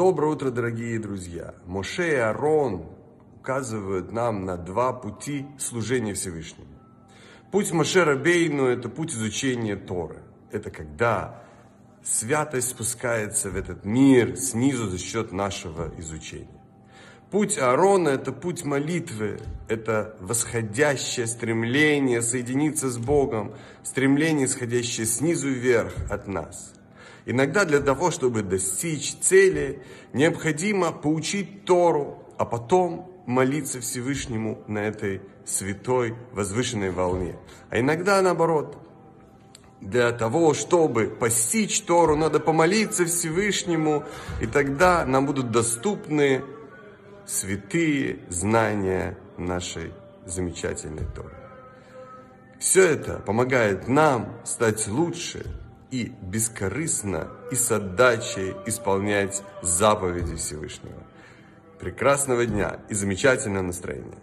Доброе утро, дорогие друзья! Моше и Арон указывают нам на два пути служения Всевышнему. Путь Моше Рабейну – это путь изучения Торы. Это когда святость спускается в этот мир снизу за счет нашего изучения. Путь Аарона – это путь молитвы, это восходящее стремление соединиться с Богом, стремление, исходящее снизу вверх от нас. Иногда для того, чтобы достичь цели, необходимо поучить Тору, а потом молиться Всевышнему на этой святой возвышенной волне. А иногда наоборот. Для того, чтобы постичь Тору, надо помолиться Всевышнему, и тогда нам будут доступны святые знания нашей замечательной Торы. Все это помогает нам стать лучше и бескорыстно и с отдачей исполнять заповеди Всевышнего. Прекрасного дня и замечательного настроения!